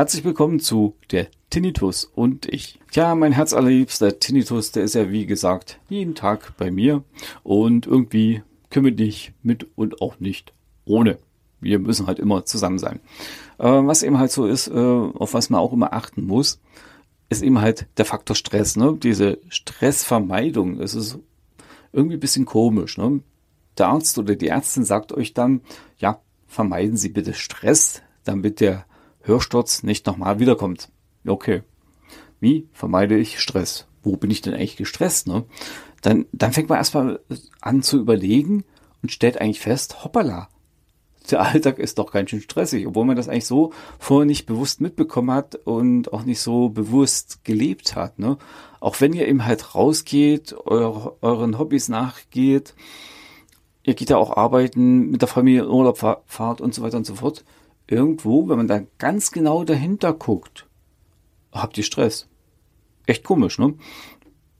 Herzlich willkommen zu der Tinnitus und ich. Tja, mein herzallerliebster Tinnitus, der ist ja wie gesagt jeden Tag bei mir und irgendwie können wir nicht mit und auch nicht ohne. Wir müssen halt immer zusammen sein. Äh, was eben halt so ist, äh, auf was man auch immer achten muss, ist eben halt der Faktor Stress. Ne? Diese Stressvermeidung, es ist irgendwie ein bisschen komisch. Ne? Der Arzt oder die Ärztin sagt euch dann, ja, vermeiden Sie bitte Stress, damit der Hörsturz nicht nochmal wiederkommt. Okay. Wie vermeide ich Stress? Wo bin ich denn eigentlich gestresst? Ne? Dann, dann fängt man erstmal an zu überlegen und stellt eigentlich fest, hoppala, der Alltag ist doch ganz schön stressig, obwohl man das eigentlich so vorher nicht bewusst mitbekommen hat und auch nicht so bewusst gelebt hat. Ne? Auch wenn ihr eben halt rausgeht, eure, euren Hobbys nachgeht, ihr geht ja auch arbeiten, mit der Familie in Urlaub fahrt und so weiter und so fort irgendwo, wenn man da ganz genau dahinter guckt, habt ihr Stress. Echt komisch, ne?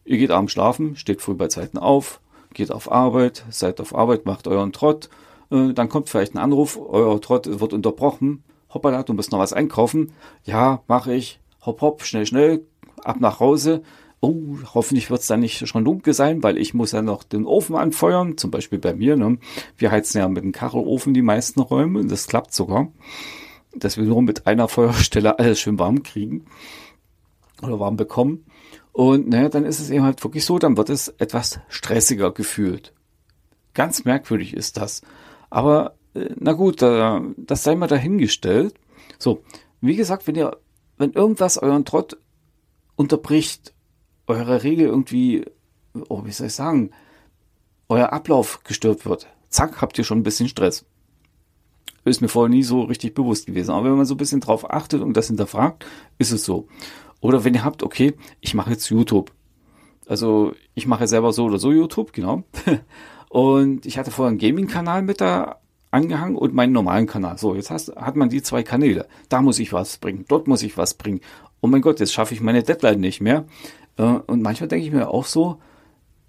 Ihr geht abends schlafen, steht früh bei Zeiten auf, geht auf Arbeit, seid auf Arbeit, macht euren Trott, äh, dann kommt vielleicht ein Anruf, euer Trott wird unterbrochen, hoppala, du musst noch was einkaufen, ja, mache ich, hopp hopp, schnell, schnell, ab nach Hause, oh, hoffentlich wird es dann nicht schon dunkel sein, weil ich muss ja noch den Ofen anfeuern, zum Beispiel bei mir. Ne? Wir heizen ja mit dem Kachelofen die meisten Räume, das klappt sogar, dass wir nur mit einer Feuerstelle alles schön warm kriegen oder warm bekommen. Und naja, dann ist es eben halt wirklich so, dann wird es etwas stressiger gefühlt. Ganz merkwürdig ist das. Aber äh, na gut, das sei mal dahingestellt. So, wie gesagt, wenn ihr, wenn irgendwas euren Trott unterbricht, eure Regel irgendwie, oh, wie soll ich sagen, euer Ablauf gestört wird, zack, habt ihr schon ein bisschen Stress. Ist mir vorher nie so richtig bewusst gewesen. Aber wenn man so ein bisschen drauf achtet und das hinterfragt, ist es so. Oder wenn ihr habt, okay, ich mache jetzt YouTube. Also ich mache selber so oder so YouTube, genau. Und ich hatte vorher einen Gaming-Kanal mit da angehangen und meinen normalen Kanal. So, jetzt hast, hat man die zwei Kanäle. Da muss ich was bringen, dort muss ich was bringen. Oh mein Gott, jetzt schaffe ich meine Deadline nicht mehr. Äh, und manchmal denke ich mir auch so,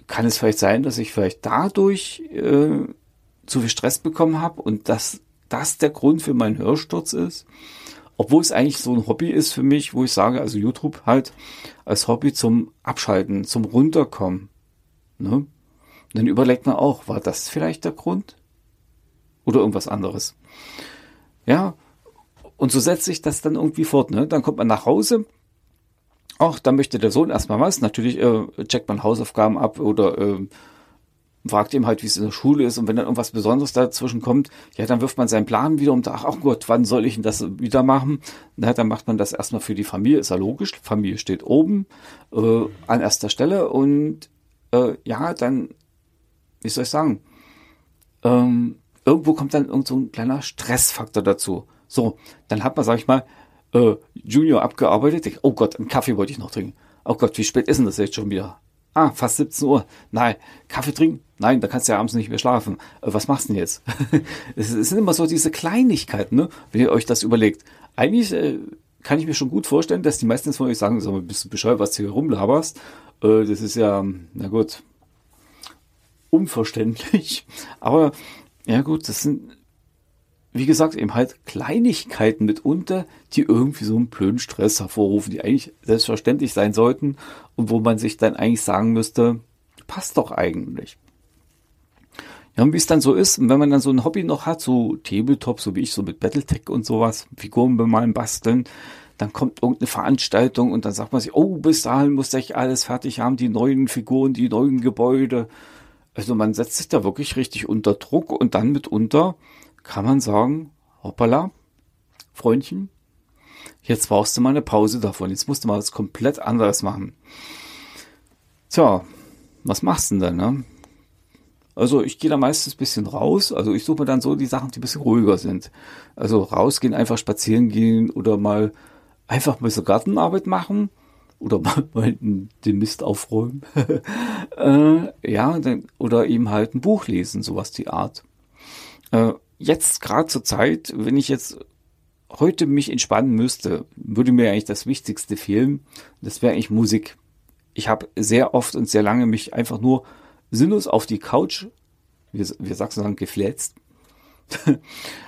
kann es vielleicht sein, dass ich vielleicht dadurch äh, zu viel Stress bekommen habe und dass das der Grund für meinen Hörsturz ist. Obwohl es eigentlich so ein Hobby ist für mich, wo ich sage, also YouTube halt als Hobby zum Abschalten, zum Runterkommen. Ne? Dann überlegt man auch, war das vielleicht der Grund? Oder irgendwas anderes? Ja, und so setzt sich das dann irgendwie fort. Ne? Dann kommt man nach Hause, Ach, da möchte der Sohn erstmal was. Natürlich äh, checkt man Hausaufgaben ab oder äh, fragt ihm halt, wie es in der Schule ist. Und wenn dann irgendwas Besonderes dazwischen kommt, ja, dann wirft man seinen Plan wieder und sagt, ach Gott, wann soll ich denn das wieder machen? Na, dann macht man das erstmal für die Familie, ist ja logisch. Familie steht oben äh, an erster Stelle und äh, ja, dann, wie soll ich sagen, ähm, irgendwo kommt dann irgend so ein kleiner Stressfaktor dazu. So, dann hat man, sag ich mal, äh, Junior abgearbeitet. Ich, oh Gott, einen Kaffee wollte ich noch trinken. Oh Gott, wie spät ist denn das jetzt schon wieder? Ah, fast 17 Uhr. Nein, Kaffee trinken? Nein, da kannst du ja abends nicht mehr schlafen. Äh, was machst du denn jetzt? es, es, sind immer so diese Kleinigkeiten, ne? wenn ihr euch das überlegt. Eigentlich äh, kann ich mir schon gut vorstellen, dass die meisten von euch sagen, so, bist du bescheuert, was du hier rumlaberst. Äh, das ist ja, na gut, unverständlich. Aber ja gut, das sind wie gesagt, eben halt Kleinigkeiten mitunter, die irgendwie so einen blöden Stress hervorrufen, die eigentlich selbstverständlich sein sollten und wo man sich dann eigentlich sagen müsste, passt doch eigentlich. Ja, und wie es dann so ist, wenn man dann so ein Hobby noch hat, so Tabletop, so wie ich, so mit Battletech und sowas, Figuren bemalen, basteln, dann kommt irgendeine Veranstaltung und dann sagt man sich, oh, bis dahin muss ich alles fertig haben, die neuen Figuren, die neuen Gebäude. Also man setzt sich da wirklich richtig unter Druck und dann mitunter kann man sagen, hoppala, Freundchen, jetzt brauchst du mal eine Pause davon. Jetzt musst du mal was komplett anderes machen. Tja, was machst du denn dann, ne? Also ich gehe da meistens ein bisschen raus. Also ich suche mir dann so die Sachen, die ein bisschen ruhiger sind. Also rausgehen, einfach spazieren gehen oder mal einfach mal so Gartenarbeit machen oder mal, mal den Mist aufräumen. äh, ja, dann, oder eben halt ein Buch lesen, sowas die Art. Äh, jetzt gerade zur Zeit, wenn ich jetzt heute mich entspannen müsste, würde mir eigentlich das Wichtigste fehlen. Das wäre eigentlich Musik. ich habe sehr oft und sehr lange mich einfach nur sinnlos auf die Couch, wir, wir Sachsen sagen geflätzt,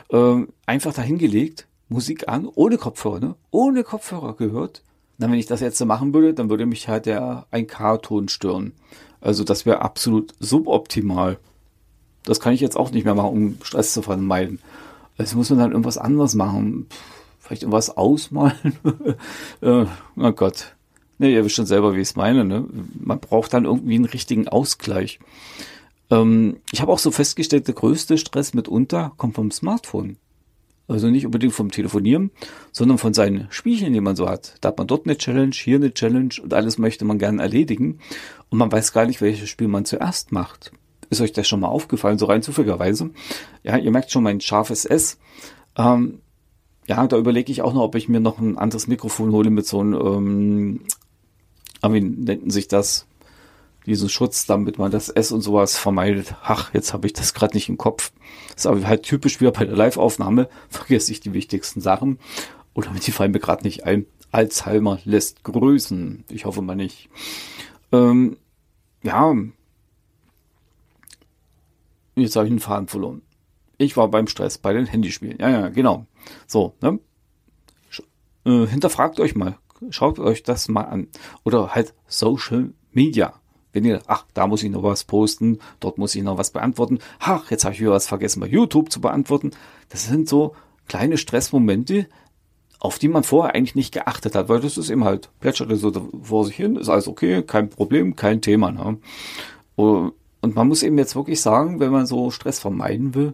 ähm, einfach dahingelegt, Musik an, ohne Kopfhörer, ne? ohne Kopfhörer gehört. Na, wenn ich das jetzt so machen würde, dann würde mich halt der 1K-Ton stören. Also das wäre absolut suboptimal. Das kann ich jetzt auch nicht mehr machen, um Stress zu vermeiden. Also muss man dann irgendwas anderes machen. Vielleicht irgendwas ausmalen. äh, oh Gott. Ne, ihr wisst schon selber, wie ich es meine. Ne? Man braucht dann irgendwie einen richtigen Ausgleich. Ähm, ich habe auch so festgestellt, der größte Stress mitunter kommt vom Smartphone. Also nicht unbedingt vom Telefonieren, sondern von seinen Spielchen, die man so hat. Da hat man dort eine Challenge, hier eine Challenge und alles möchte man gerne erledigen. Und man weiß gar nicht, welches Spiel man zuerst macht. Ist euch das schon mal aufgefallen, so rein zufälligerweise? Ja, ihr merkt schon mein scharfes S. Ähm, ja, da überlege ich auch noch, ob ich mir noch ein anderes Mikrofon hole mit so einem, ähm, wie nennen sich das? Diesen Schutz, damit man das S und sowas vermeidet. Ach, jetzt habe ich das gerade nicht im Kopf. Das ist aber halt typisch wieder bei der Live-Aufnahme. Vergesse ich die wichtigsten Sachen. Oder die fallen mir gerade nicht ein. Alzheimer lässt grüßen. Ich hoffe mal nicht. Ähm, ja, Jetzt habe ich einen Faden verloren. Ich war beim Stress, bei den Handyspielen. Ja, ja, genau. So, ne? Äh, hinterfragt euch mal. Schaut euch das mal an. Oder halt Social Media. Wenn ihr, ach, da muss ich noch was posten, dort muss ich noch was beantworten. Ach, jetzt habe ich wieder was vergessen, bei YouTube zu beantworten. Das sind so kleine Stressmomente, auf die man vorher eigentlich nicht geachtet hat, weil das ist eben halt, plätschert so vor sich hin, ist alles okay, kein Problem, kein Thema. Ne? Und man muss eben jetzt wirklich sagen, wenn man so Stress vermeiden will,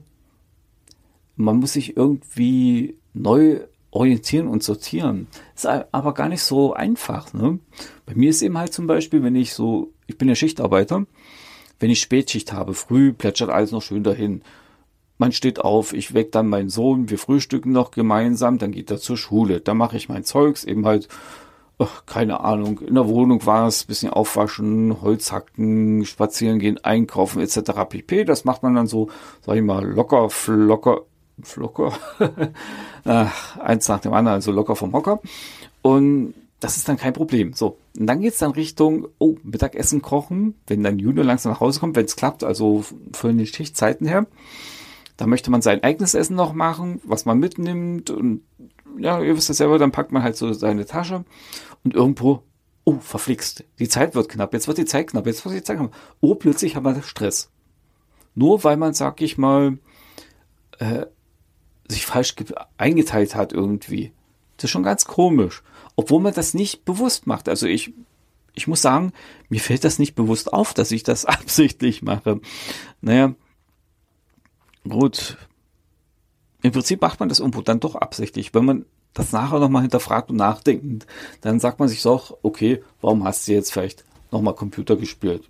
man muss sich irgendwie neu orientieren und sortieren. Ist aber gar nicht so einfach. Ne? Bei mir ist eben halt zum Beispiel, wenn ich so, ich bin ja Schichtarbeiter, wenn ich Spätschicht habe, früh plätschert alles noch schön dahin. Man steht auf, ich weck dann meinen Sohn, wir frühstücken noch gemeinsam, dann geht er zur Schule, dann mache ich mein Zeugs, eben halt ach, keine Ahnung, in der Wohnung war es, bisschen aufwaschen, Holz hacken, spazieren gehen, einkaufen etc. pp. Das macht man dann so, sag ich mal, locker, flocker, flocker, ach, eins nach dem anderen, also locker vom Hocker. Und das ist dann kein Problem. So, und dann geht's dann Richtung, oh, Mittagessen kochen, wenn dann Junior langsam nach Hause kommt, wenn es klappt, also von den Schichtzeiten her. Da möchte man sein eigenes Essen noch machen, was man mitnimmt und ja, ihr wisst es selber, dann packt man halt so seine Tasche und irgendwo, oh, verflixt, die Zeit wird knapp, jetzt wird die Zeit knapp, jetzt wird die Zeit knapp. Oh, plötzlich haben wir Stress. Nur weil man, sag ich mal, äh, sich falsch eingeteilt hat irgendwie. Das ist schon ganz komisch. Obwohl man das nicht bewusst macht. Also ich, ich muss sagen, mir fällt das nicht bewusst auf, dass ich das absichtlich mache. Naja, gut. Im Prinzip macht man das irgendwo dann doch absichtlich. Wenn man das nachher nochmal hinterfragt und nachdenkt, dann sagt man sich doch, okay, warum hast du jetzt vielleicht nochmal Computer gespielt?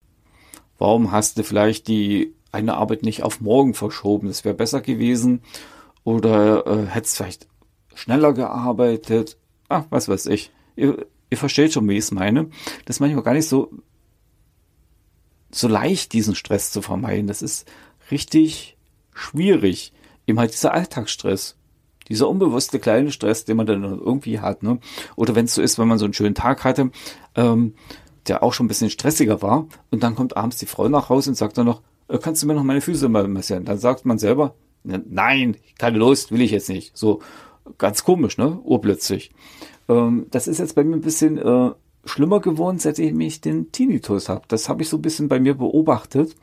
Warum hast du vielleicht die eine Arbeit nicht auf morgen verschoben? Das wäre besser gewesen. Oder äh, hättest vielleicht schneller gearbeitet? Ah, was weiß ich. Ihr, ihr versteht schon, wie ich es meine. Das ist manchmal gar nicht so, so leicht, diesen Stress zu vermeiden. Das ist richtig schwierig. Eben halt dieser Alltagsstress. Dieser unbewusste kleine Stress, den man dann irgendwie hat. Ne? Oder wenn es so ist, wenn man so einen schönen Tag hatte, ähm, der auch schon ein bisschen stressiger war, und dann kommt abends die Frau nach Hause und sagt dann noch, äh, kannst du mir noch meine Füße mal massieren? Dann sagt man selber, nein, keine Lust, will ich jetzt nicht. So ganz komisch, ne? Urplötzlich. Ähm, das ist jetzt bei mir ein bisschen äh, schlimmer geworden, seitdem ich den Tinnitus habe. Das habe ich so ein bisschen bei mir beobachtet.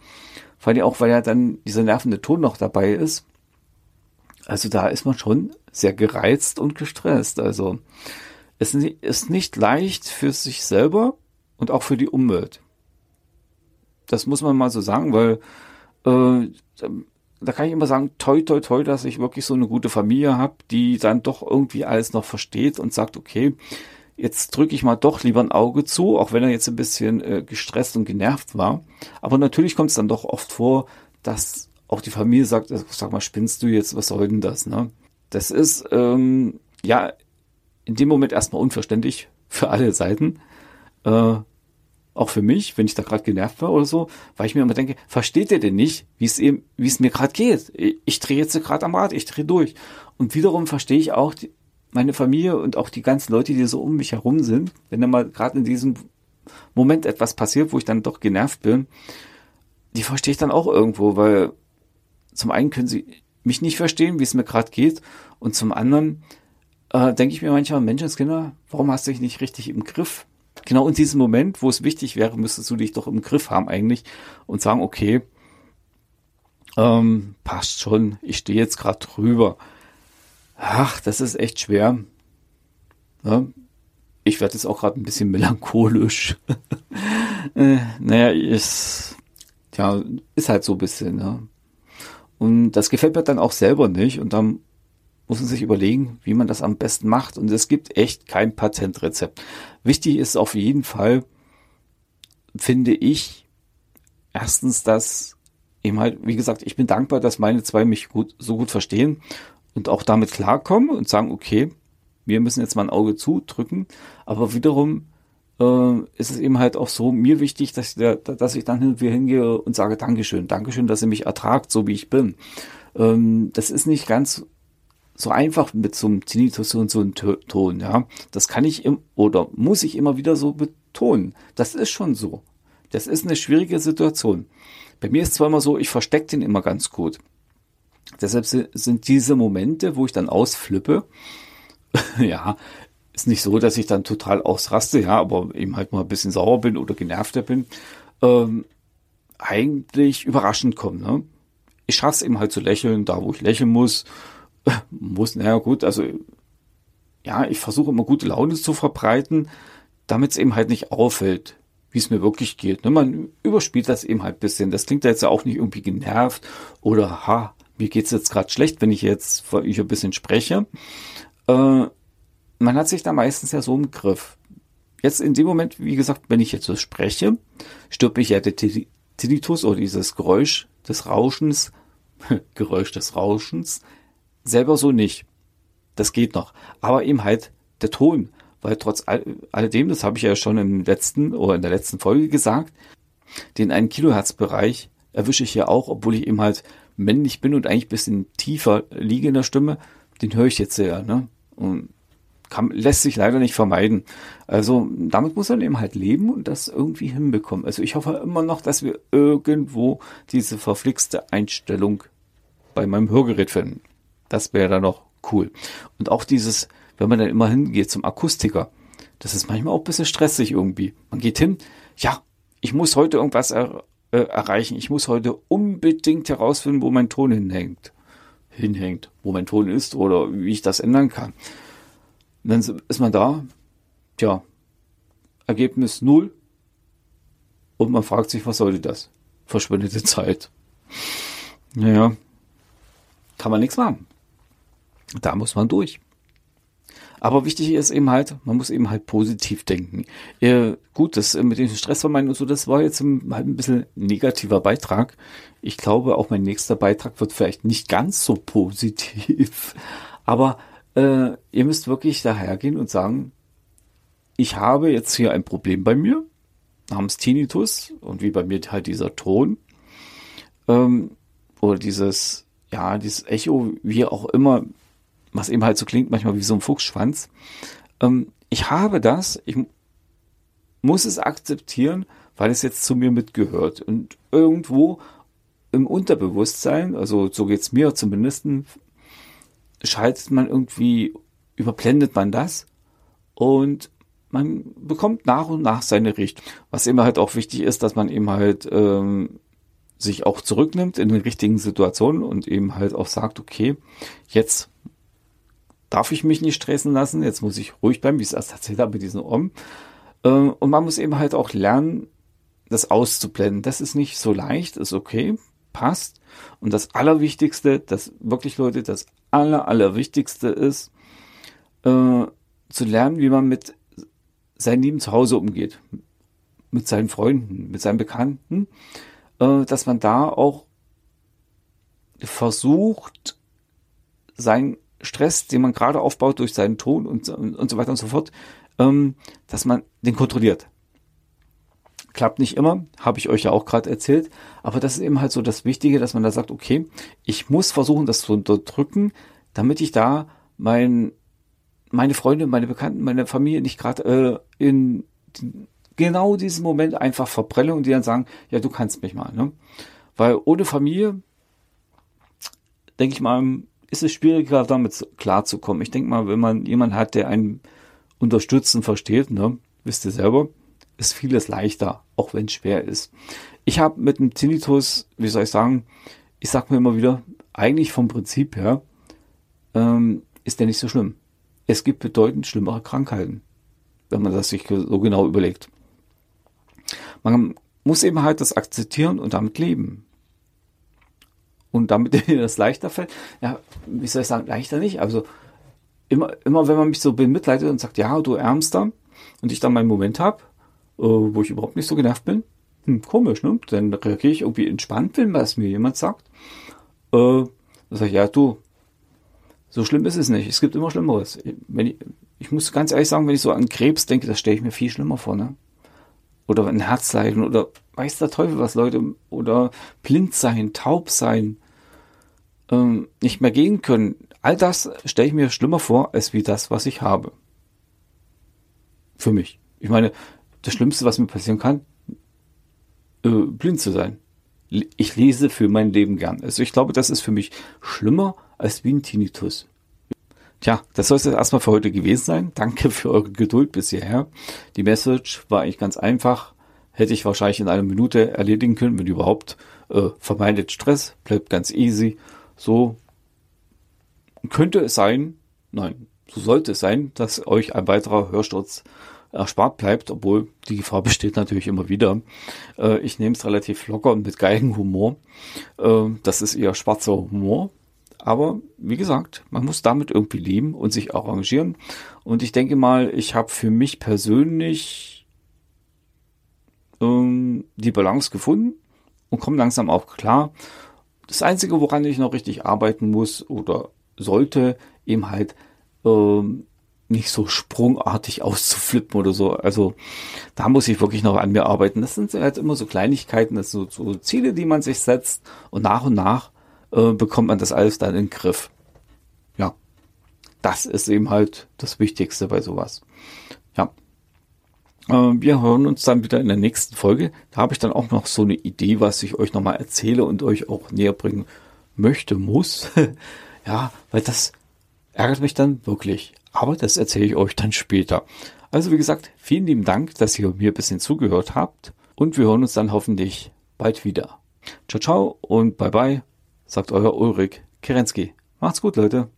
Vor allem auch, weil ja dann dieser nervende Ton noch dabei ist. Also da ist man schon sehr gereizt und gestresst. Also es ist nicht leicht für sich selber und auch für die Umwelt. Das muss man mal so sagen, weil äh, da kann ich immer sagen, toi, toi, toi, dass ich wirklich so eine gute Familie habe, die dann doch irgendwie alles noch versteht und sagt, okay, jetzt drücke ich mal doch lieber ein Auge zu, auch wenn er jetzt ein bisschen äh, gestresst und genervt war. Aber natürlich kommt es dann doch oft vor, dass auch die Familie sagt, äh, sag mal, spinnst du jetzt, was soll denn das? Ne? Das ist ähm, ja in dem Moment erstmal unverständlich für alle Seiten. Äh, auch für mich, wenn ich da gerade genervt war oder so, weil ich mir immer denke, versteht ihr denn nicht, wie es eben, wie es mir gerade geht? Ich, ich drehe jetzt gerade am Rad, ich drehe durch. Und wiederum verstehe ich auch die, meine Familie und auch die ganzen Leute, die so um mich herum sind, wenn dann mal gerade in diesem Moment etwas passiert, wo ich dann doch genervt bin, die verstehe ich dann auch irgendwo, weil zum einen können sie mich nicht verstehen, wie es mir gerade geht, und zum anderen äh, denke ich mir manchmal, Menschenskinder, warum hast du dich nicht richtig im Griff? Genau in diesem Moment, wo es wichtig wäre, müsstest du dich doch im Griff haben eigentlich und sagen, okay, ähm, passt schon, ich stehe jetzt gerade drüber. Ach, das ist echt schwer. Ja, ich werde jetzt auch gerade ein bisschen melancholisch. äh, naja, ist, ja, ist halt so ein bisschen. Ja. Und das gefällt mir dann auch selber nicht. Und dann muss man sich überlegen, wie man das am besten macht. Und es gibt echt kein Patentrezept. Wichtig ist auf jeden Fall, finde ich, erstens, dass eben halt, wie gesagt, ich bin dankbar, dass meine zwei mich gut, so gut verstehen und auch damit klarkommen und sagen, okay, wir müssen jetzt mal ein Auge zudrücken, aber wiederum äh, ist es eben halt auch so mir wichtig, dass ich, da, dass ich dann wieder hingehe und sage Dankeschön, Dankeschön, dass ihr mich ertragt, so wie ich bin. Ähm, das ist nicht ganz so einfach mit so einem Tinnitus und so einem Ton, ja. Das kann ich im, oder muss ich immer wieder so betonen. Das ist schon so. Das ist eine schwierige Situation. Bei mir ist zwar immer so, ich verstecke den immer ganz gut. Deshalb sind diese Momente, wo ich dann ausflippe, ja, ist nicht so, dass ich dann total ausraste, ja, aber eben halt mal ein bisschen sauer bin oder genervter bin, ähm, eigentlich überraschend kommen. Ne? Ich schaffe es eben halt zu lächeln, da wo ich lächeln muss, muss, naja gut, also ja, ich versuche immer gute Laune zu verbreiten, damit es eben halt nicht auffällt, wie es mir wirklich geht. Ne? Man überspielt das eben halt ein bisschen. Das klingt jetzt ja auch nicht irgendwie genervt oder ha, mir geht's jetzt gerade schlecht, wenn ich jetzt ich ein bisschen spreche. Äh, man hat sich da meistens ja so im Griff. Jetzt in dem Moment, wie gesagt, wenn ich jetzt so spreche, stirbt mich ja der Tinnitus oder dieses Geräusch des Rauschens, Geräusch des Rauschens, selber so nicht. Das geht noch. Aber eben halt der Ton, weil trotz all, alledem, das habe ich ja schon im letzten oder in der letzten Folge gesagt, den 1 Kilohertz Bereich erwische ich ja auch, obwohl ich eben halt männlich bin und eigentlich ein bisschen tiefer liege in der Stimme, den höre ich jetzt sehr, ne? Und kann, lässt sich leider nicht vermeiden. Also damit muss man eben halt leben und das irgendwie hinbekommen. Also ich hoffe immer noch, dass wir irgendwo diese verflixte Einstellung bei meinem Hörgerät finden. Das wäre dann noch cool. Und auch dieses, wenn man dann immer hingeht zum Akustiker, das ist manchmal auch ein bisschen stressig irgendwie. Man geht hin, ja, ich muss heute irgendwas er, äh, erreichen. Ich muss heute unbedingt herausfinden, wo mein Ton hinhängt. Hinhängt, wo mein Ton ist oder wie ich das ändern kann. Und dann ist man da, tja, Ergebnis null. Und man fragt sich, was sollte das? Verschwendete Zeit. Naja, kann man nichts machen. Da muss man durch. Aber wichtig ist eben halt, man muss eben halt positiv denken. Äh, gut, das äh, mit dem Stressvermeiden und so, das war jetzt ein, halt ein bisschen negativer Beitrag. Ich glaube, auch mein nächster Beitrag wird vielleicht nicht ganz so positiv. Aber äh, ihr müsst wirklich dahergehen und sagen, ich habe jetzt hier ein Problem bei mir, namens Tinnitus und wie bei mir halt dieser Ton ähm, oder dieses, ja, dieses Echo, wie auch immer was eben halt so klingt, manchmal wie so ein Fuchsschwanz. Ähm, ich habe das, ich muss es akzeptieren, weil es jetzt zu mir mitgehört. Und irgendwo im Unterbewusstsein, also so geht's mir zumindest, schaltet man irgendwie, überblendet man das und man bekommt nach und nach seine Richtung. Was immer halt auch wichtig ist, dass man eben halt ähm, sich auch zurücknimmt in den richtigen Situationen und eben halt auch sagt, okay, jetzt darf ich mich nicht stressen lassen, jetzt muss ich ruhig bleiben, wie ich es erst erzählt habe mit diesem Om. Äh, und man muss eben halt auch lernen, das auszublenden. Das ist nicht so leicht, ist okay, passt. Und das Allerwichtigste, das wirklich Leute, das Aller, Allerwichtigste ist, äh, zu lernen, wie man mit sein Leben zu Hause umgeht, mit seinen Freunden, mit seinen Bekannten, äh, dass man da auch versucht, seinen Stress, den man gerade aufbaut durch seinen Ton und, und, so weiter und so fort, ähm, dass man den kontrolliert. Klappt nicht immer, habe ich euch ja auch gerade erzählt, aber das ist eben halt so das Wichtige, dass man da sagt, okay, ich muss versuchen, das zu unterdrücken, damit ich da mein, meine Freunde, meine Bekannten, meine Familie nicht gerade äh, in genau diesen Moment einfach verbrelle und die dann sagen, ja, du kannst mich mal. Ne? Weil ohne Familie, denke ich mal, ist es schwieriger, damit klarzukommen. Ich denke mal, wenn man jemanden hat, der einen unterstützen versteht, ne, wisst ihr selber, ist vieles leichter, auch wenn es schwer ist. Ich habe mit dem Tinnitus, wie soll ich sagen, ich sag mir immer wieder, eigentlich vom Prinzip her ähm, ist der nicht so schlimm. Es gibt bedeutend schlimmere Krankheiten, wenn man das sich so genau überlegt. Man muss eben halt das akzeptieren und damit leben. Und damit dir das leichter fällt, ja, wie soll ich sagen, leichter nicht. Also immer, immer wenn man mich so bemitleidet und sagt, ja, du Ärmster, und ich dann meinen Moment habe, äh, wo ich überhaupt nicht so genervt bin, hm, komisch, ne? Dann reagiere ich irgendwie entspannt, wenn was mir jemand sagt. Äh, dann sage ich, ja, du, so schlimm ist es nicht. Es gibt immer Schlimmeres. Wenn ich, ich muss ganz ehrlich sagen, wenn ich so an Krebs denke, das stelle ich mir viel schlimmer vor, ne? Oder ein Herzleiden oder weiß der Teufel was, Leute, oder blind sein, taub sein, ähm, nicht mehr gehen können. All das stelle ich mir schlimmer vor, als wie das, was ich habe. Für mich. Ich meine, das Schlimmste, was mir passieren kann, äh, blind zu sein. Ich lese für mein Leben gern. Also ich glaube, das ist für mich schlimmer als wie ein Tinnitus. Tja, das soll es erstmal für heute gewesen sein. Danke für eure Geduld bis hierher. Die Message war eigentlich ganz einfach. Hätte ich wahrscheinlich in einer Minute erledigen können, wenn überhaupt. Äh, vermeidet Stress, bleibt ganz easy. So könnte es sein, nein, so sollte es sein, dass euch ein weiterer Hörsturz erspart bleibt, obwohl die Gefahr besteht natürlich immer wieder. Äh, ich nehme es relativ locker und mit Geigenhumor. Äh, das ist eher schwarzer Humor. Aber wie gesagt, man muss damit irgendwie leben und sich arrangieren. Und ich denke mal, ich habe für mich persönlich ähm, die Balance gefunden und komme langsam auch klar. Das Einzige, woran ich noch richtig arbeiten muss oder sollte, eben halt ähm, nicht so sprungartig auszuflippen oder so. Also da muss ich wirklich noch an mir arbeiten. Das sind halt immer so Kleinigkeiten, das sind so, so Ziele, die man sich setzt und nach und nach äh, bekommt man das alles dann in den Griff. Ja, das ist eben halt das Wichtigste bei sowas. Ja. Äh, wir hören uns dann wieder in der nächsten Folge. Da habe ich dann auch noch so eine Idee, was ich euch nochmal erzähle und euch auch näher bringen möchte, muss. ja, weil das ärgert mich dann wirklich. Aber das erzähle ich euch dann später. Also wie gesagt, vielen lieben Dank, dass ihr mir ein bisschen zugehört habt und wir hören uns dann hoffentlich bald wieder. Ciao, ciao und bye bye, sagt euer Ulrich Kerensky. Macht's gut, Leute.